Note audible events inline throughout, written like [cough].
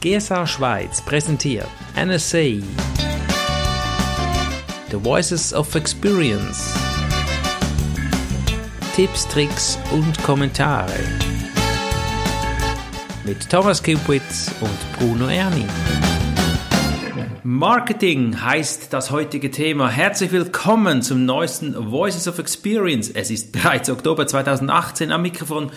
GSA Schweiz präsentiert NSA The Voices of Experience Tipps, Tricks und Kommentare mit Thomas Kupitz und Bruno Erni. Marketing heißt das heutige Thema. Herzlich willkommen zum neuesten Voices of Experience. Es ist bereits Oktober 2018 am Mikrofon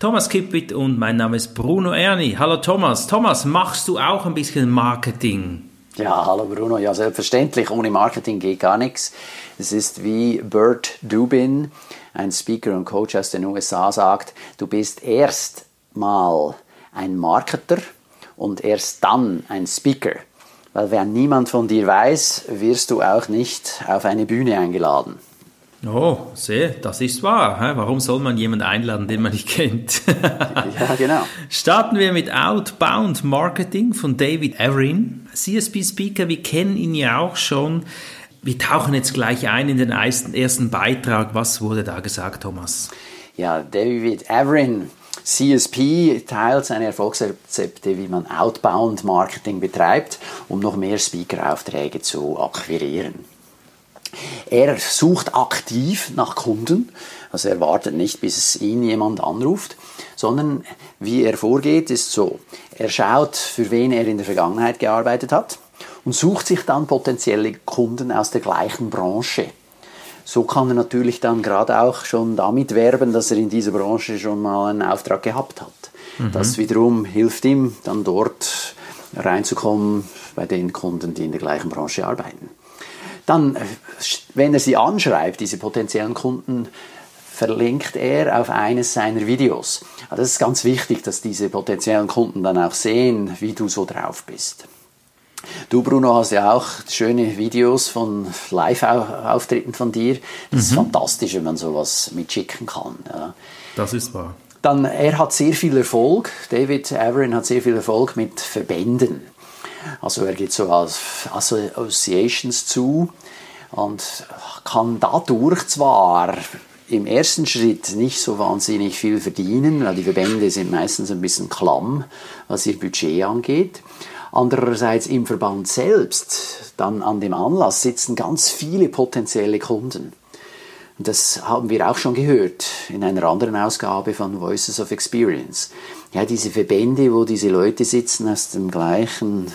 Thomas Kippit und mein Name ist Bruno Erni. Hallo Thomas. Thomas, machst du auch ein bisschen Marketing? Ja, hallo Bruno. Ja, selbstverständlich. Ohne Marketing geht gar nichts. Es ist wie Bert Dubin, ein Speaker und Coach aus den USA, sagt, du bist erst mal ein Marketer und erst dann ein Speaker. Weil wenn niemand von dir weiß, wirst du auch nicht auf eine Bühne eingeladen. Oh, sehe, das ist wahr. Warum soll man jemanden einladen, den man nicht kennt? [laughs] ja, genau. Starten wir mit Outbound Marketing von David Averin. CSP-Speaker, wir kennen ihn ja auch schon. Wir tauchen jetzt gleich ein in den ersten Beitrag. Was wurde da gesagt, Thomas? Ja, David Averin, CSP, teilt seine Erfolgsrezepte, wie man Outbound Marketing betreibt, um noch mehr Speaker-Aufträge zu akquirieren. Er sucht aktiv nach Kunden, also er wartet nicht, bis ihn jemand anruft, sondern wie er vorgeht, ist so. Er schaut, für wen er in der Vergangenheit gearbeitet hat und sucht sich dann potenzielle Kunden aus der gleichen Branche. So kann er natürlich dann gerade auch schon damit werben, dass er in dieser Branche schon mal einen Auftrag gehabt hat. Mhm. Das wiederum hilft ihm dann dort reinzukommen bei den Kunden, die in der gleichen Branche arbeiten. Dann, äh, wenn er sie anschreibt, diese potenziellen Kunden, verlinkt er auf eines seiner Videos. Also das ist ganz wichtig, dass diese potenziellen Kunden dann auch sehen, wie du so drauf bist. Du, Bruno, hast ja auch schöne Videos von Live-Auftritten von dir. Das mhm. ist fantastisch, wenn man sowas mitschicken kann. Ja. Das ist wahr. Dann, er hat sehr viel Erfolg. David Averin hat sehr viel Erfolg mit Verbänden. Also er geht so Associations zu und kann dadurch zwar im ersten Schritt nicht so wahnsinnig viel verdienen, weil die Verbände sind meistens ein bisschen klamm, was ihr Budget angeht. Andererseits im Verband selbst, dann an dem Anlass sitzen ganz viele potenzielle Kunden. Und das haben wir auch schon gehört in einer anderen Ausgabe von Voices of Experience. Ja, diese Verbände, wo diese Leute sitzen aus dem gleichen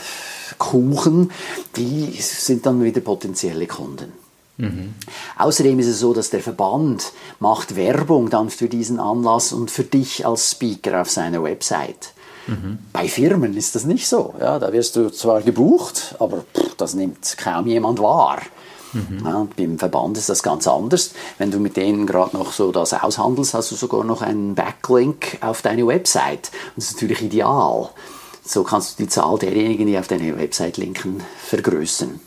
Kuchen, die sind dann wieder potenzielle Kunden. Mhm. Außerdem ist es so, dass der Verband macht Werbung dann für diesen Anlass und für dich als Speaker auf seiner Website. Mhm. Bei Firmen ist das nicht so. Ja, da wirst du zwar gebucht, aber pff, das nimmt kaum jemand wahr. Mhm. Ja, beim Verband ist das ganz anders. Wenn du mit denen gerade noch so das aushandelst, hast du sogar noch einen Backlink auf deine Website. das ist natürlich ideal. So kannst du die Zahl derjenigen, die auf deine Website linken, vergrößern.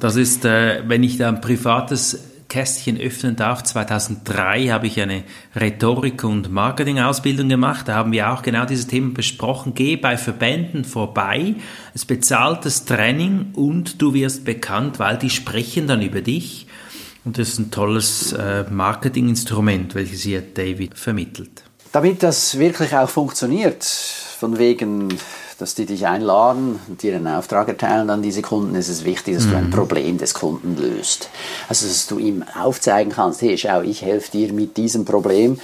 Das ist, äh, wenn ich da ein privates Kästchen öffnen darf. 2003 habe ich eine Rhetorik- und Marketing-Ausbildung gemacht. Da haben wir auch genau dieses Thema besprochen. Geh bei Verbänden vorbei, es bezahltes Training und du wirst bekannt, weil die sprechen dann über dich. Und das ist ein tolles äh, Marketinginstrument, welches hier David vermittelt. Damit das wirklich auch funktioniert, von wegen dass die dich einladen und dir einen Auftrag erteilen an diese Kunden, ist es wichtig, dass mhm. du ein mhm. Problem des Kunden löst. Also, dass du ihm aufzeigen kannst, hey, schau, ich helfe dir mit diesem Problem,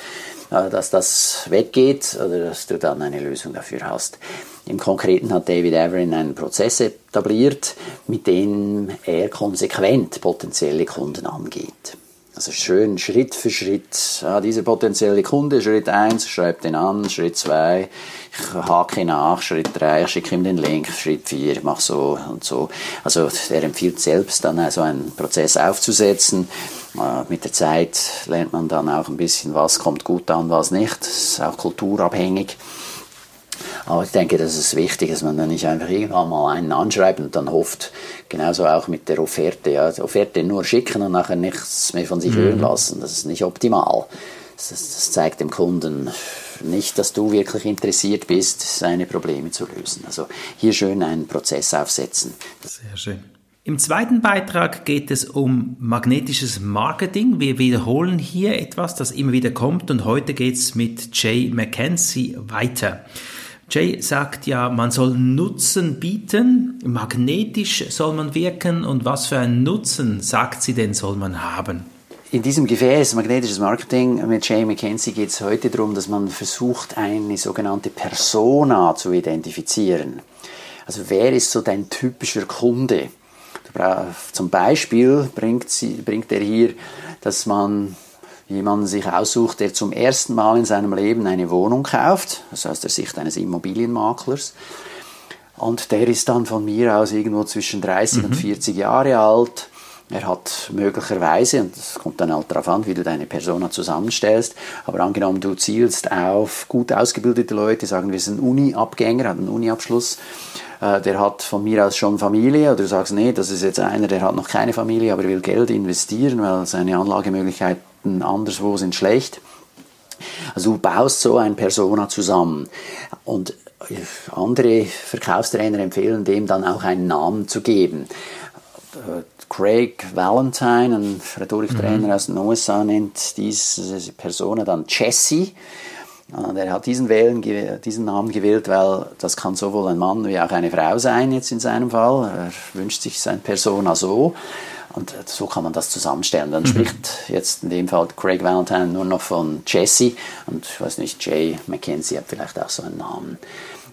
äh, dass das weggeht oder dass du dann eine Lösung dafür hast. Im Konkreten hat David Averin einen Prozess etabliert, mit dem er konsequent potenzielle Kunden angeht. Also schön Schritt für Schritt. Ja, dieser potenzielle Kunde, Schritt 1, schreibt den an, Schritt 2, ich hake nach, Schritt 3, ich schicke ihm den Link, Schritt 4, mach so und so. Also er empfiehlt selbst dann also einen Prozess aufzusetzen. Äh, mit der Zeit lernt man dann auch ein bisschen, was kommt gut an, was nicht. Das ist auch kulturabhängig. Aber ich denke, das ist wichtig, dass man dann nicht einfach irgendwann mal einen anschreibt und dann hofft, genauso auch mit der Offerte, ja, die Offerte nur schicken und nachher nichts mehr von sich mhm. hören lassen. Das ist nicht optimal. Das, das, zeigt dem Kunden nicht, dass du wirklich interessiert bist, seine Probleme zu lösen. Also hier schön einen Prozess aufsetzen. Sehr schön. Im zweiten Beitrag geht es um magnetisches Marketing. Wir wiederholen hier etwas, das immer wieder kommt und heute geht es mit Jay McKenzie weiter. Jay sagt ja, man soll Nutzen bieten, magnetisch soll man wirken und was für einen Nutzen, sagt sie denn, soll man haben? In diesem Gefäß magnetisches Marketing mit Jay McKenzie geht es heute darum, dass man versucht, eine sogenannte Persona zu identifizieren. Also wer ist so dein typischer Kunde? Zum Beispiel bringt, sie, bringt er hier, dass man jemanden sich aussucht, der zum ersten Mal in seinem Leben eine Wohnung kauft, also aus der Sicht eines Immobilienmaklers. Und der ist dann von mir aus irgendwo zwischen 30 mhm. und 40 Jahre alt. Er hat möglicherweise, und das kommt dann halt darauf an, wie du deine Persona zusammenstellst, aber angenommen, du zielst auf gut ausgebildete Leute, sagen wir, es ist ein Uni-Abgänger, hat einen Uni-Abschluss, äh, der hat von mir aus schon Familie, oder du sagst, nee, das ist jetzt einer, der hat noch keine Familie, aber will Geld investieren, weil seine Anlagemöglichkeiten anderswo sind schlecht. Also du baust so ein Persona zusammen. Und andere Verkaufstrainer empfehlen dem dann auch einen Namen zu geben. Äh, Craig Valentine, ein Rhetoriktrainer mhm. aus den USA, nennt diese Persona dann Jesse. Und er hat diesen, Wählen, diesen Namen gewählt, weil das kann sowohl ein Mann wie auch eine Frau sein, jetzt in seinem Fall. Er wünscht sich sein Persona so. Und so kann man das zusammenstellen. Dann mhm. spricht jetzt in dem Fall Craig Valentine nur noch von Jesse und ich weiß nicht, Jay McKenzie hat vielleicht auch so einen Namen.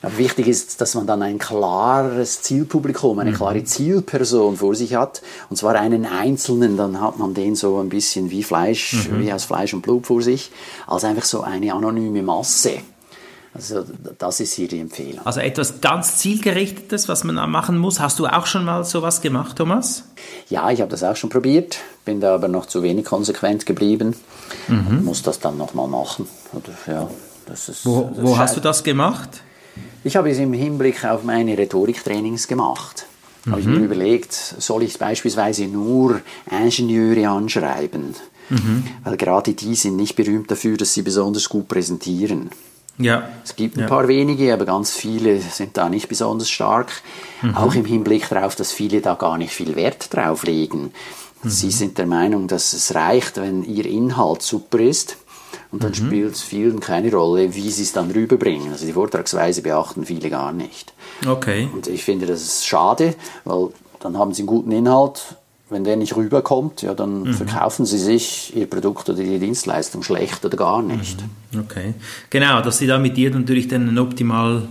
Aber wichtig ist, dass man dann ein klares Zielpublikum, eine mhm. klare Zielperson vor sich hat. Und zwar einen einzelnen, dann hat man den so ein bisschen wie Fleisch, mhm. wie aus Fleisch und Blut vor sich, als einfach so eine anonyme Masse. Also das ist hier die Empfehlung. Also etwas ganz zielgerichtetes, was man machen muss. Hast du auch schon mal sowas gemacht, Thomas? Ja, ich habe das auch schon probiert, bin da aber noch zu wenig konsequent geblieben. Mhm. Muss das dann nochmal machen. Oder, ja, das ist, wo das wo hast du das gemacht? Ich habe es im Hinblick auf meine Rhetoriktrainings gemacht. Mhm. Habe ich mir mhm. überlegt, soll ich beispielsweise nur Ingenieure anschreiben? Mhm. Weil gerade die sind nicht berühmt dafür, dass sie besonders gut präsentieren. Ja. Es gibt ein ja. paar wenige, aber ganz viele sind da nicht besonders stark. Mhm. Auch im Hinblick darauf, dass viele da gar nicht viel Wert drauf legen. Mhm. Sie sind der Meinung, dass es reicht, wenn ihr Inhalt super ist und dann mhm. spielt es vielen keine Rolle, wie sie es dann rüberbringen. Also die Vortragsweise beachten viele gar nicht. Okay. Und ich finde das ist schade, weil dann haben sie einen guten Inhalt. Wenn der nicht rüberkommt, ja, dann mhm. verkaufen sie sich ihr Produkt oder ihre Dienstleistung schlecht oder gar nicht. Mhm. Okay. Genau, dass sie da mit dir natürlich dann eine optimale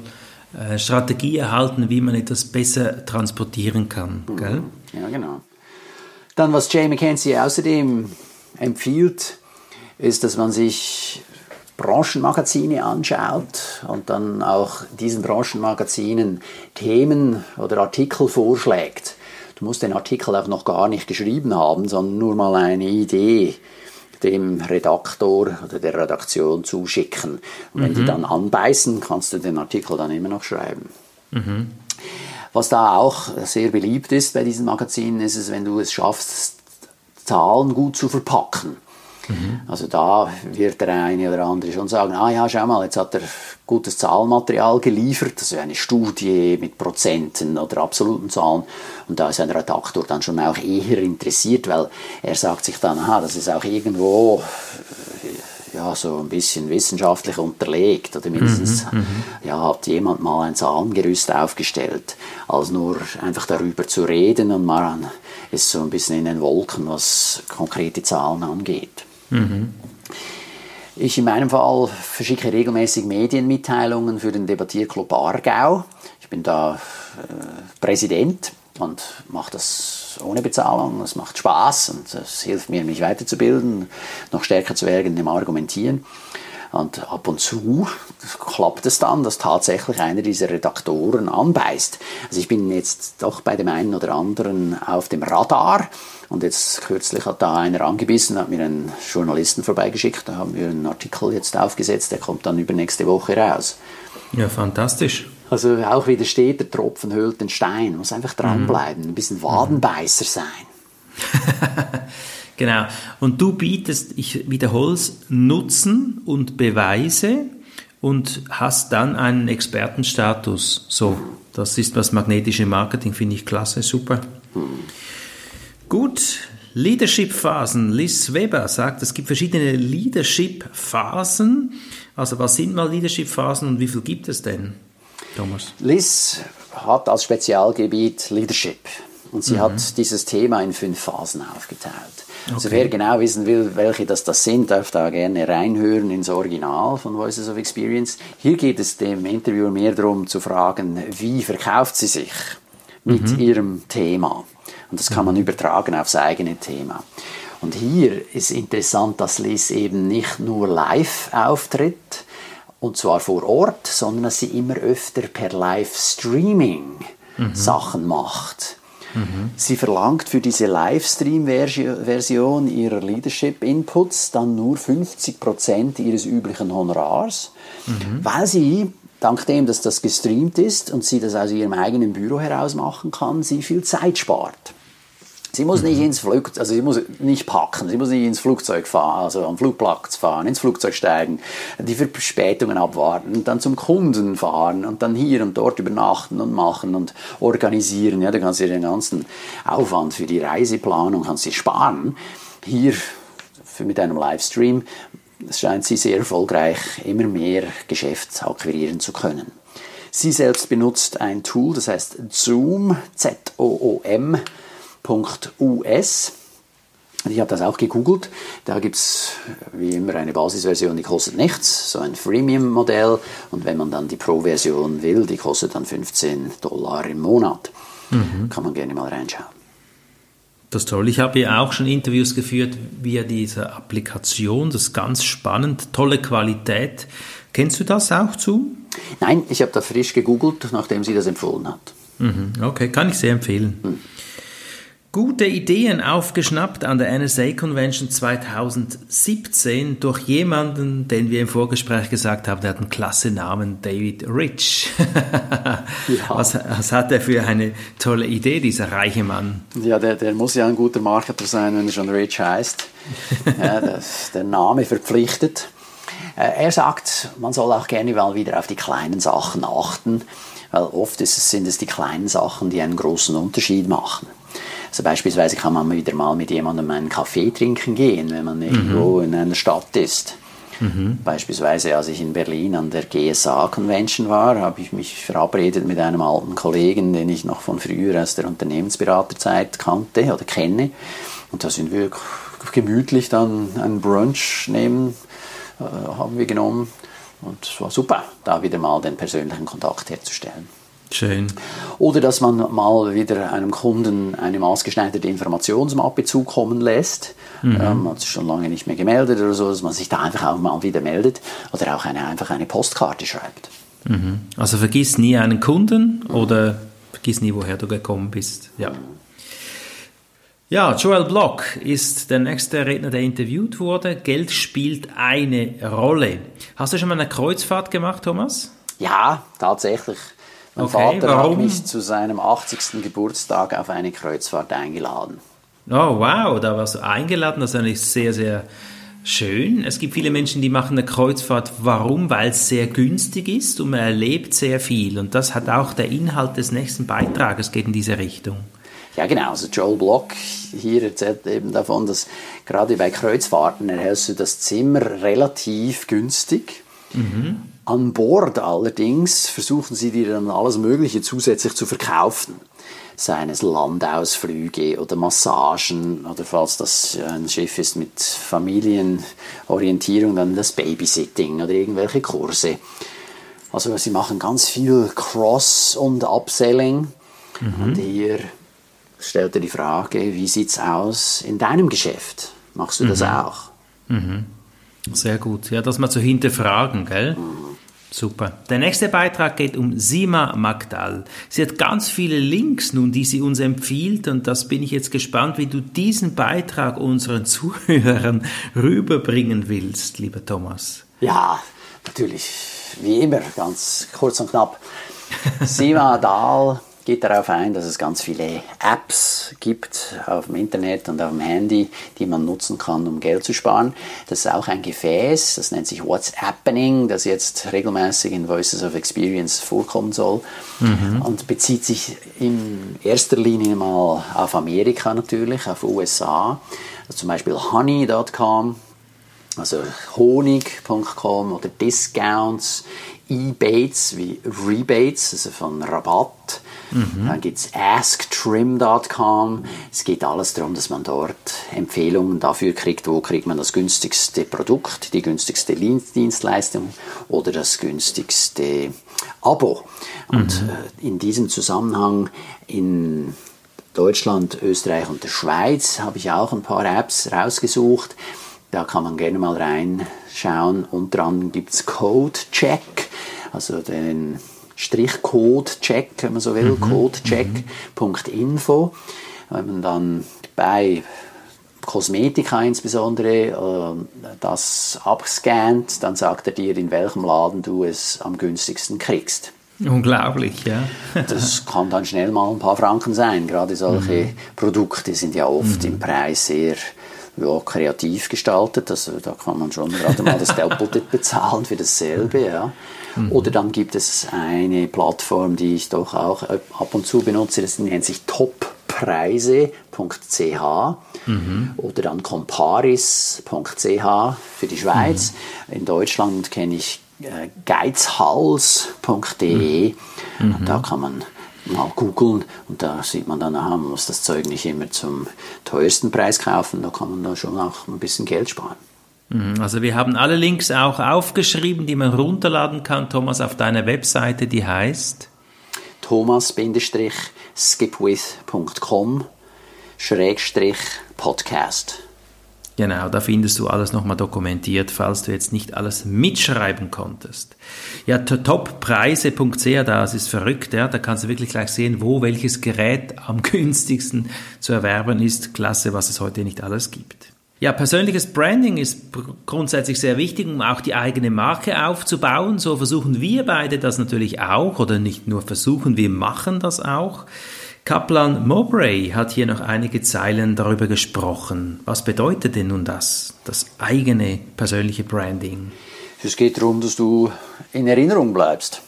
äh, Strategie erhalten, wie man etwas besser transportieren kann. Mhm. Gell? Ja, genau. Dann, was Jay McKenzie außerdem empfiehlt, ist, dass man sich Branchenmagazine anschaut und dann auch diesen Branchenmagazinen Themen oder Artikel vorschlägt. Du musst den Artikel auch noch gar nicht geschrieben haben, sondern nur mal eine Idee dem Redaktor oder der Redaktion zuschicken. Und wenn mhm. die dann anbeißen, kannst du den Artikel dann immer noch schreiben. Mhm. Was da auch sehr beliebt ist bei diesen Magazinen, ist es, wenn du es schaffst, Zahlen gut zu verpacken. Mhm. Also da wird der eine oder andere schon sagen, ah ja, schau mal, jetzt hat er gutes Zahlenmaterial geliefert, also eine Studie mit Prozenten oder absoluten Zahlen. Und da ist ein Redaktor dann schon auch eher interessiert, weil er sagt sich dann, aha, das ist auch irgendwo äh, ja, so ein bisschen wissenschaftlich unterlegt oder mindestens mhm, mhm, ja, hat jemand mal ein Zahlengerüst aufgestellt, als nur einfach darüber zu reden und man ist so ein bisschen in den Wolken, was konkrete Zahlen angeht. Mhm. Ich in meinem Fall verschicke regelmäßig Medienmitteilungen für den Debattierclub Aargau. Ich bin da äh, Präsident und mache das ohne Bezahlung. Es macht Spaß und es hilft mir, mich weiterzubilden, noch stärker zu werden im Argumentieren. Und ab und zu klappt es dann, dass tatsächlich einer dieser Redaktoren anbeißt. Also ich bin jetzt doch bei dem einen oder anderen auf dem Radar. Und jetzt kürzlich hat da einer angebissen, hat mir einen Journalisten vorbeigeschickt. Da haben wir einen Artikel jetzt aufgesetzt, der kommt dann übernächste Woche raus. Ja, fantastisch. Also auch wieder steht, der Tropfen höhlt den Stein. Muss einfach dranbleiben, ein bisschen Wadenbeißer sein. [laughs] Genau. Und du bietest, ich wiederhole es, Nutzen und Beweise und hast dann einen Expertenstatus. So, das ist was magnetische Marketing, finde ich klasse, super. Gut, Leadership-Phasen. Liz Weber sagt, es gibt verschiedene Leadership-Phasen. Also was sind mal Leadership-Phasen und wie viel gibt es denn? Thomas? Liz hat als Spezialgebiet Leadership. Und sie mhm. hat dieses Thema in fünf Phasen aufgeteilt. Also okay. Also wer genau wissen will, welche das, das sind, darf da gerne reinhören ins Original von Voices of Experience. Hier geht es dem Interviewer mehr darum zu fragen, wie verkauft sie sich mit mhm. ihrem Thema. Und das kann man mhm. übertragen aufs eigene Thema. Und hier ist interessant, dass Liz eben nicht nur live auftritt, und zwar vor Ort, sondern dass sie immer öfter per Livestreaming mhm. Sachen macht. Sie verlangt für diese Livestream-Version ihrer Leadership-Inputs dann nur 50% ihres üblichen Honorars, mhm. weil sie, dank dem, dass das gestreamt ist und sie das aus ihrem eigenen Büro heraus machen kann, sie viel Zeit spart. Sie muss nicht ins Flugzeug, also sie muss nicht packen, sie muss nicht ins Flugzeug fahren, also am Flugplatz fahren, ins Flugzeug steigen, die Verspätungen abwarten und dann zum Kunden fahren und dann hier und dort übernachten und machen und organisieren. Ja, du kannst dir den ganzen Aufwand für die Reiseplanung kannst dir sparen. Hier mit einem Livestream scheint sie sehr erfolgreich immer mehr Geschäft akquirieren zu können. Sie selbst benutzt ein Tool, das heißt Zoom, Z-O-O-M, www.us. Ich habe das auch gegoogelt. Da gibt es wie immer eine Basisversion, die kostet nichts, so ein Freemium-Modell. Und wenn man dann die Pro-Version will, die kostet dann 15 Dollar im Monat. Mhm. Kann man gerne mal reinschauen. Das ist toll. Ich habe ja auch schon Interviews geführt via diese Applikation. Das ist ganz spannend. Tolle Qualität. Kennst du das auch zu? Nein, ich habe da frisch gegoogelt, nachdem sie das empfohlen hat. Mhm. Okay, kann ich sehr empfehlen. Mhm. Gute Ideen aufgeschnappt an der NSA Convention 2017 durch jemanden, den wir im Vorgespräch gesagt haben, der hat einen klasse Namen, David Rich. [laughs] ja. was, was, hat er für eine tolle Idee, dieser reiche Mann? Ja, der, der muss ja ein guter Marketer sein, wenn er schon Rich heißt. [laughs] ja, das, der Name verpflichtet. Äh, er sagt, man soll auch gerne mal wieder auf die kleinen Sachen achten, weil oft es, sind es die kleinen Sachen, die einen großen Unterschied machen. Also beispielsweise kann man wieder mal mit jemandem einen Kaffee trinken gehen, wenn man mhm. irgendwo in einer Stadt ist. Mhm. Beispielsweise, als ich in Berlin an der GSA-Convention war, habe ich mich verabredet mit einem alten Kollegen, den ich noch von früher aus der Unternehmensberaterzeit kannte oder kenne. Und da sind wir gemütlich dann einen Brunch nehmen, äh, haben wir genommen. Und es war super, da wieder mal den persönlichen Kontakt herzustellen. Schön. Oder dass man mal wieder einem Kunden eine maßgeschneiderte Informationsmappe zukommen lässt. Mhm. Ähm, hat sich schon lange nicht mehr gemeldet oder so, dass man sich da einfach auch mal wieder meldet. Oder auch eine, einfach eine Postkarte schreibt. Mhm. Also vergiss nie einen Kunden oder vergiss nie, woher du gekommen bist. Ja. Ja, Joel Block ist der nächste Redner, der interviewt wurde. Geld spielt eine Rolle. Hast du schon mal eine Kreuzfahrt gemacht, Thomas? Ja, tatsächlich. Mein okay, Vater warum? hat mich zu seinem 80. Geburtstag auf eine Kreuzfahrt eingeladen. Oh, wow, da warst du eingeladen. Das ist eigentlich sehr, sehr schön. Es gibt viele Menschen, die machen eine Kreuzfahrt. Warum? Weil es sehr günstig ist und man erlebt sehr viel. Und das hat auch der Inhalt des nächsten Beitrages geht in diese Richtung. Ja, genau. Also Joel Block hier erzählt eben davon, dass gerade bei Kreuzfahrten erhältst du das Zimmer relativ günstig. Mhm. An Bord allerdings versuchen sie dir dann alles Mögliche zusätzlich zu verkaufen. Seien es Landausflüge oder Massagen oder falls das ein Schiff ist mit Familienorientierung, dann das Babysitting oder irgendwelche Kurse. Also sie machen ganz viel Cross- und Upselling. Mhm. Und hier stellt er die Frage, wie sieht es aus in deinem Geschäft? Machst du das mhm. auch? Mhm. Sehr gut. Ja, das mal zu hinterfragen, gell? Super. Der nächste Beitrag geht um Sima Magdal. Sie hat ganz viele Links nun, die sie uns empfiehlt und das bin ich jetzt gespannt, wie du diesen Beitrag unseren [laughs] Zuhörern rüberbringen willst, lieber Thomas. Ja, natürlich, wie immer, ganz kurz und knapp. Sima Dahl geht darauf ein, dass es ganz viele Apps gibt auf dem Internet und auf dem Handy, die man nutzen kann, um Geld zu sparen. Das ist auch ein Gefäß, das nennt sich What's Happening, das jetzt regelmäßig in Voices of Experience vorkommen soll mhm. und bezieht sich in erster Linie mal auf Amerika natürlich, auf USA. Also zum Beispiel honey.com Also honig.com oder Discounts, Ebates wie Rebates, also von Rabatt. Mhm. Dann gibt es asktrim.com. Es geht alles darum, dass man dort Empfehlungen dafür kriegt, wo kriegt man das günstigste Produkt, die günstigste Dienstleistung oder das günstigste Abo. Und mhm. Äh, in diesem Zusammenhang in Deutschland, Österreich und der Schweiz habe ich auch ein paar Apps rausgesucht. Da kann man gerne mal reinschauen. Unter anderem gibt es Code-Check, also den Strichcode-Check, wenn man so will, mhm. codecheck.info. Wenn man dann bei Kosmetika insbesondere äh, das abscannt, dann sagt er dir, in welchem Laden du es am günstigsten kriegst. Unglaublich, ja. [laughs] das kann dann schnell mal ein paar Franken sein. Gerade solche mhm. Produkte sind ja oft mhm. im Preis sehr ja, kreativ gestaltet. Also da kann man schon gerade mal das Doppelte bezahlen für dasselbe. Ja. Mhm. Oder dann gibt es eine Plattform, die ich doch auch ab und zu benutze, das nennt sich toppreise.ch mhm. oder dann comparis.ch für die Schweiz. Mhm. In Deutschland kenne ich äh, geizhals.de. Mhm. Da kann man mal googeln und da sieht man dann, aha, man muss das Zeug nicht immer zum teuersten Preis kaufen, da kann man da schon auch ein bisschen Geld sparen. Mhm. Also wir haben alle Links auch aufgeschrieben, die man runterladen kann, Thomas, auf deiner Webseite, die heißt thomas-skipwith.com Schrägstrich Podcast. Genau, da findest du alles nochmal dokumentiert, falls du jetzt nicht alles mitschreiben konntest. Ja, toppreise.ch, das ist verrückt, ja, da kannst du wirklich gleich sehen, wo welches Gerät am [laughs] günstigsten zu erwerben ist. Klasse, was es heute nicht alles gibt. Ja, persönliches Branding ist grundsätzlich sehr wichtig, um auch die eigene Marke aufzubauen. So versuchen wir beide das natürlich auch, oder nicht nur versuchen, wir machen das auch. Kaplan Mowbray hat hier noch einige Zeilen darüber gesprochen. Was bedeutet denn nun das, das eigene persönliche Branding? Es geht darum, dass du in Erinnerung bleibst.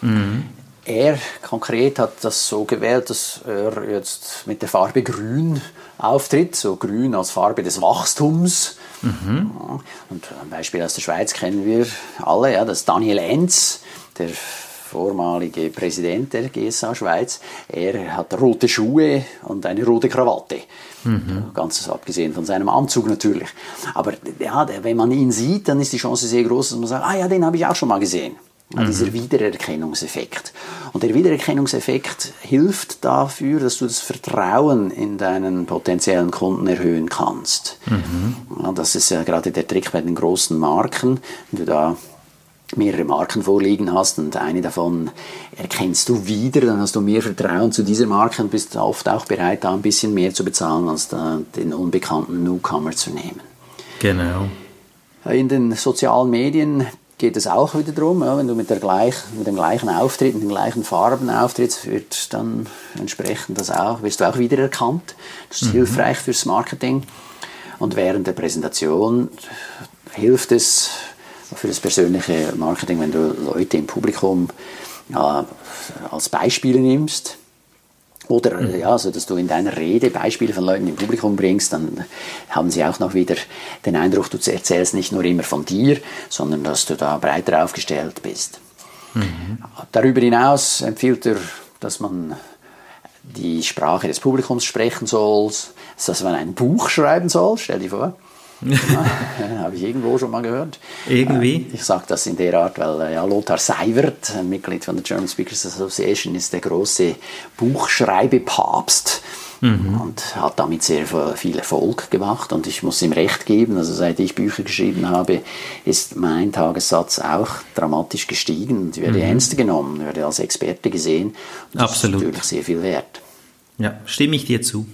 Mhm. Er konkret hat das so gewählt, dass er jetzt mit der Farbe Grün auftritt, so Grün als Farbe des Wachstums. Mhm. Und ein Beispiel aus der Schweiz kennen wir alle, ja, das Daniel Enz, der vormalige Präsident der GSA Schweiz, er hat rote Schuhe und eine rote Krawatte. Mhm. Ganz abgesehen von seinem Anzug natürlich. Aber ja, wenn man ihn sieht, dann ist die Chance sehr groß, dass man sagt, ah ja, den habe ich auch schon mal gesehen. Mhm. Dieser Wiedererkennungseffekt. Und der Wiedererkennungseffekt hilft dafür, dass du das Vertrauen in deinen potenziellen Kunden erhöhen kannst. Mhm. Ja, das ist ja gerade der Trick bei den großen Marken. Wenn du da mehrere Marken vorliegen hast und eine davon erkennst du wieder, dann hast du mehr Vertrauen zu dieser Marke und bist oft auch bereit, da ein bisschen mehr zu bezahlen, als den unbekannten Newcomer zu nehmen. Genau. In den sozialen Medien geht es auch wieder darum, wenn du mit, der gleich, mit dem gleichen Auftritt, mit den gleichen Farben auftrittst, wird dann entsprechend das auch, wirst du auch wieder erkannt. Das ist mhm. hilfreich fürs Marketing. Und während der Präsentation hilft es, für das persönliche Marketing, wenn du Leute im Publikum ja, als Beispiele nimmst. Oder mhm. ja, also dass du in deiner Rede Beispiele von Leuten im Publikum bringst, dann haben sie auch noch wieder den Eindruck, du erzählst nicht nur immer von dir, sondern dass du da breiter aufgestellt bist. Mhm. Darüber hinaus empfiehlt er, dass man die Sprache des Publikums sprechen soll, dass man ein Buch schreiben soll, stell dir vor. [laughs] ja, Habe ich irgendwo schon mal gehört. Irgendwie? Äh, ich sage das in der Art, weil äh, ja, Lothar Seiwert, Mitglied von der German Speakers Association, ist der große Buchschreibepapst. Mhm. und hat damit sehr viel Erfolg gemacht und ich muss ihm recht geben, also seit ich Bücher geschrieben habe, ist mein Tagessatz auch dramatisch gestiegen und werde mhm. ernster genommen, werde als Experte gesehen und das Absolut. ist natürlich sehr viel wert. Ja, stimme ich dir zu.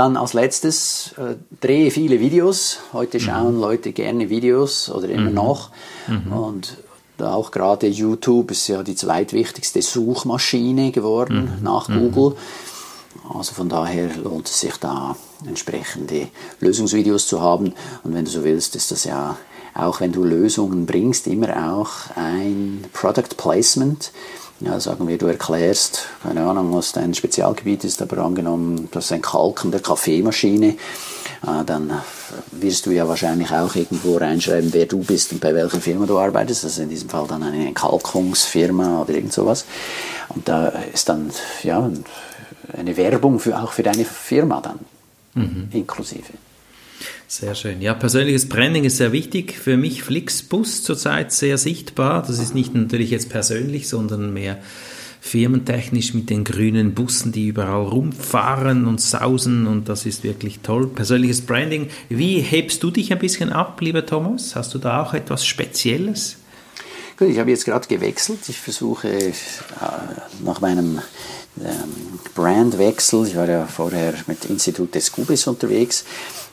Dann als letztes äh, drehe viele Videos. Heute mhm. schauen mhm. Leute gerne Videos oder immer mhm. noch. Mhm. Und auch gerade YouTube ist ja die zweitwichtigste Suchmaschine geworden mhm. nach mhm. Google. Also von daher lohnt es sich da entsprechende Lösungsvideos zu haben. Und wenn du so willst, ist das ja auch wenn du Lösungen bringst, immer auch ein Product Placement. Ja, sagen wir, du erklärst, keine Ahnung, was dein Spezialgebiet ist, aber angenommen, das ist ein Kalken der Kaffeemaschine, äh, dann wirst du ja wahrscheinlich auch irgendwo reinschreiben, wer du bist und bei welcher Firma du arbeitest. Das ist in diesem Fall dann eine Kalkungsfirma oder irgend sowas. Und da ist dann ja eine Werbung für, auch für deine Firma dann mhm. inklusive. Sehr schön. Ja, persönliches Branding ist sehr wichtig. Für mich Flixbus zurzeit sehr sichtbar. Das ist nicht natürlich jetzt persönlich, sondern mehr firmentechnisch mit den grünen Bussen, die überall rumfahren und sausen und das ist wirklich toll. Persönliches Branding. Wie hebst du dich ein bisschen ab, lieber Thomas? Hast du da auch etwas Spezielles? Gut, ich habe jetzt gerade gewechselt. Ich versuche äh, nach meinem Brandwechsel. Ich war ja vorher mit Institut des Cubis unterwegs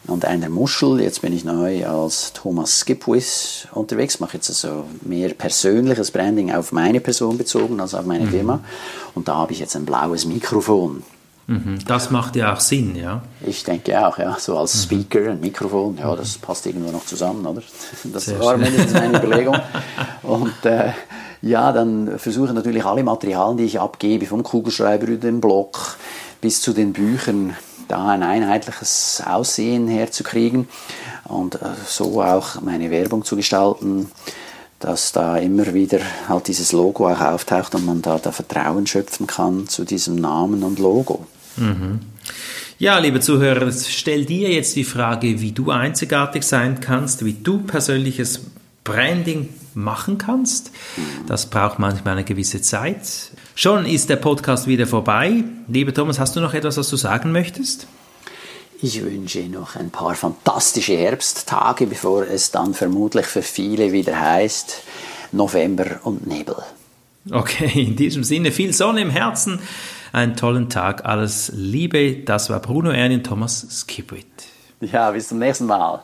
und einer Muschel. Jetzt bin ich neu als Thomas Skipwith unterwegs, mache jetzt also mehr persönliches Branding auf meine Person bezogen als auf meine mhm. Firma. Und da habe ich jetzt ein blaues Mikrofon. Mhm. Das macht ja auch Sinn, ja. Ich denke auch, ja. So als mhm. Speaker, ein Mikrofon, ja, das passt irgendwo noch zusammen, oder? [laughs] Das Sehr war mindestens meine Überlegung. [laughs] Und äh, ja, dann versuche ich natürlich alle Materialien, die ich abgebe, vom Kugelschreiber über den Blog bis zu den Büchern, da ein einheitliches Aussehen herzukriegen und äh, so auch meine Werbung zu gestalten, dass da immer wieder halt dieses Logo auch auftaucht und man da, da Vertrauen schöpfen kann zu diesem Namen und Logo. Mhm. Ja, liebe Zuhörer, stell dir jetzt die Frage, wie du einzigartig sein kannst, wie du persönliches Branding machen kannst. Das braucht manchmal eine gewisse Zeit. Schon ist der Podcast wieder vorbei. Lieber Thomas, hast du noch etwas, was du sagen möchtest? Ich wünsche noch ein paar fantastische Herbsttage, bevor es dann vermutlich für viele wieder heißt November und Nebel. Okay, in diesem Sinne viel Sonne im Herzen, einen tollen Tag, alles Liebe. Das war Bruno Ernie und Thomas Skipwit. Ja, bis zum nächsten Mal.